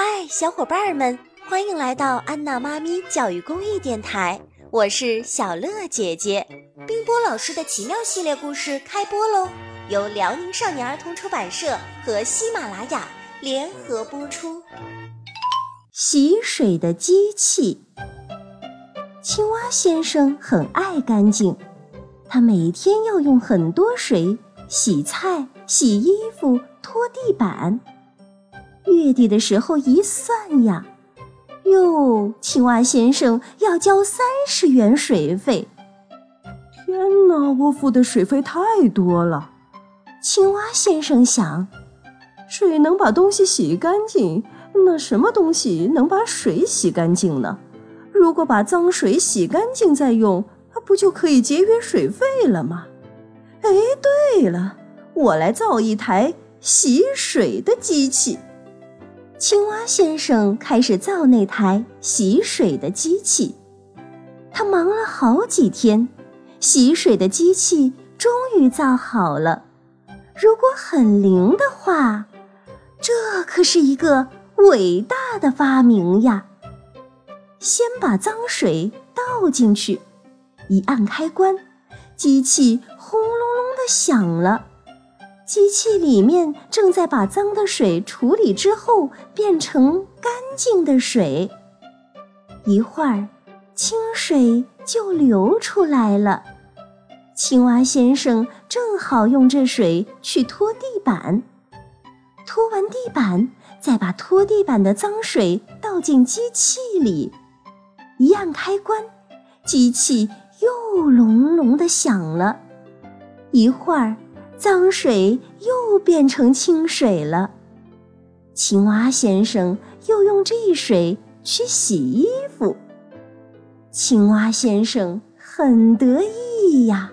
嗨，小伙伴们，欢迎来到安娜妈咪教育公益电台，我是小乐姐姐。冰波老师的奇妙系列故事开播喽，由辽宁少年儿童出版社和喜马拉雅联合播出。洗水的机器，青蛙先生很爱干净，他每天要用很多水洗菜、洗衣服、拖地板。月底的时候一算呀，哟，青蛙先生要交三十元水费。天哪，我付的水费太多了。青蛙先生想，水能把东西洗干净，那什么东西能把水洗干净呢？如果把脏水洗干净再用，那不就可以节约水费了吗？哎，对了，我来造一台洗水的机器。青蛙先生开始造那台洗水的机器，他忙了好几天，洗水的机器终于造好了。如果很灵的话，这可是一个伟大的发明呀！先把脏水倒进去，一按开关，机器轰隆隆的响了。机器里面正在把脏的水处理之后变成干净的水，一会儿清水就流出来了。青蛙先生正好用这水去拖地板，拖完地板，再把拖地板的脏水倒进机器里，一按开关，机器又隆隆的响了。一会儿。脏水又变成清水了，青蛙先生又用这水去洗衣服。青蛙先生很得意呀，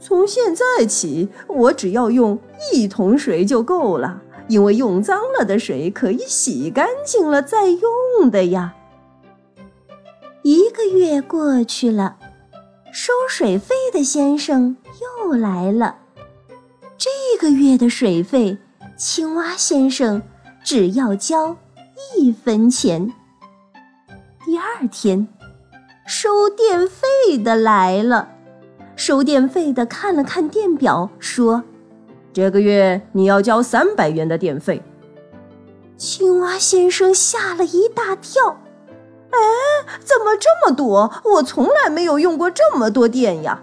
从现在起，我只要用一桶水就够了，因为用脏了的水可以洗干净了再用的呀。一个月过去了，收水费的先生又来了。这个月的水费，青蛙先生只要交一分钱。第二天，收电费的来了。收电费的看了看电表，说：“这个月你要交三百元的电费。”青蛙先生吓了一大跳。“哎，怎么这么多？我从来没有用过这么多电呀！”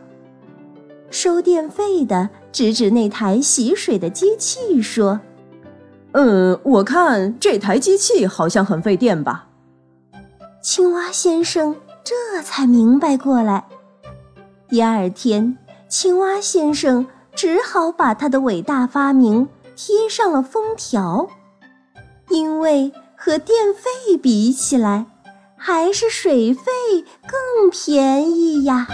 收电费的。指指那台洗水的机器说：“嗯，我看这台机器好像很费电吧。”青蛙先生这才明白过来。第二天，青蛙先生只好把他的伟大发明贴上了封条，因为和电费比起来，还是水费更便宜呀。